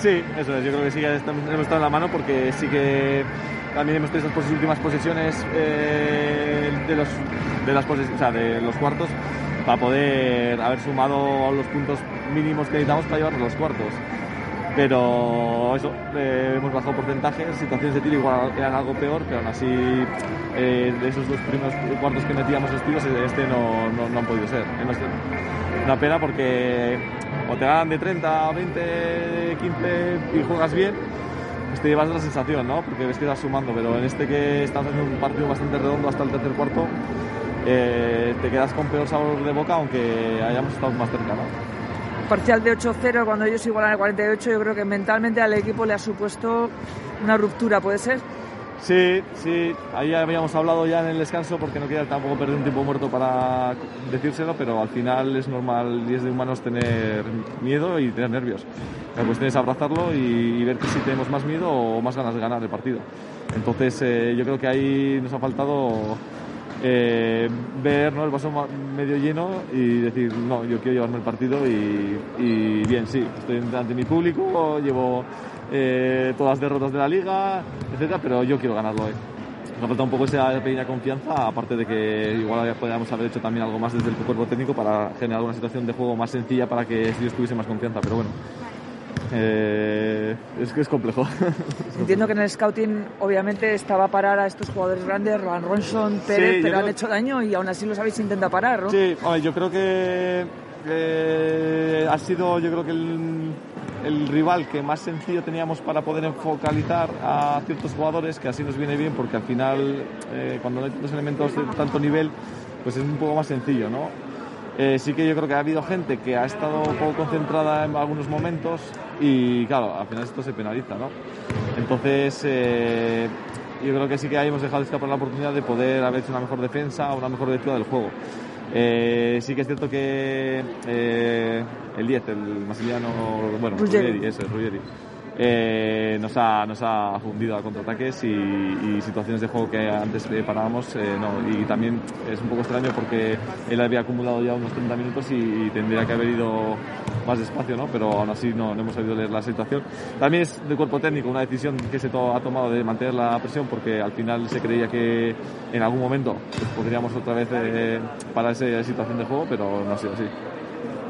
Sí, eso es. Yo creo que sí hemos estado en la mano porque sí que también hemos tenido esas últimas posesiones eh, de, los, de, las o de los cuartos para poder haber sumado los puntos mínimos que necesitamos para llevarnos los cuartos. Pero eso, eh, hemos bajado porcentajes, situaciones de tiro igual eran algo peor, pero aún así eh, de esos dos primeros cuartos que metíamos los tiros, este no, no, han podido ser. Hemos- Una pena porque o te ganan de 30, 20, 15 y juegas bien, pues te llevas la sensación, ¿no? Porque ves que vas sumando, pero en este que estamos haciendo un partido bastante redondo hasta el tercer cuarto, eh, te quedas con peor sabor de boca, aunque hayamos estado más cerca, ¿no? Parcial de 8-0 cuando ellos igualan el 48, yo creo que mentalmente al equipo le ha supuesto una ruptura, ¿puede ser? Sí, sí, ahí habíamos hablado ya en el descanso porque no quería tampoco perder un tiempo muerto para decírselo, pero al final es normal y es de humanos tener miedo y tener nervios. La cuestión es abrazarlo y, ver que si tenemos más miedo o más ganas de ganar el partido. Entonces eh, yo creo que ahí nos ha faltado eh, ver ¿no? el vaso medio lleno y decir, no, yo quiero llevarme el partido y, y bien, sí, estoy ante mi público, llevo eh, todas las derrotas de la liga, etcétera, pero yo quiero ganarlo hoy. Nos falta un poco esa pequeña confianza, aparte de que igual podríamos haber hecho también algo más desde el cuerpo técnico para generar una situación de juego más sencilla para que ellos tuviesen más confianza, pero bueno. Eh, es que es complejo. Entiendo que en el scouting obviamente estaba a parar a estos jugadores grandes, Rohan Ronson, Pérez, yo pero han creo- hecho daño y aún así los habéis intentado parar, ¿no? Sí, yo creo que, que ha sido, yo creo que el, el rival que más sencillo teníamos para poder focalizar a ciertos jugadores, que así nos viene bien, porque al final, eh, cuando no hay tantos elementos de tanto nivel, pues es un poco más sencillo, ¿no? Eh, sí que yo creo que ha habido gente que ha estado un poco concentrada en algunos momentos y claro, al final esto se penaliza, ¿no? Entonces, eh, yo creo que sí que ahí hemos dejado escapar la oportunidad de poder haber hecho una mejor defensa, una mejor lectura del juego. Eh, sí que es cierto que eh, el 10, el masiliano, bueno, Ruggeri. Ruggeri, eso es, Ruggeri, eh, nos, ha, nos ha fundido a contraataques y, y situaciones de juego que antes eh, parábamos. eh, no. Y también es un poco extraño porque él había acumulado ya unos 30 minutos y, tendría que haber ido más despacio, ¿no? pero aún así no, hemos sabido leer la situación. También es del cuerpo técnico una decisión que se to- ha tomado de mantener la presión porque al final se creía que en algún momento pues, podríamos otra vez eh, parar esa situación de juego, pero no ha sido así.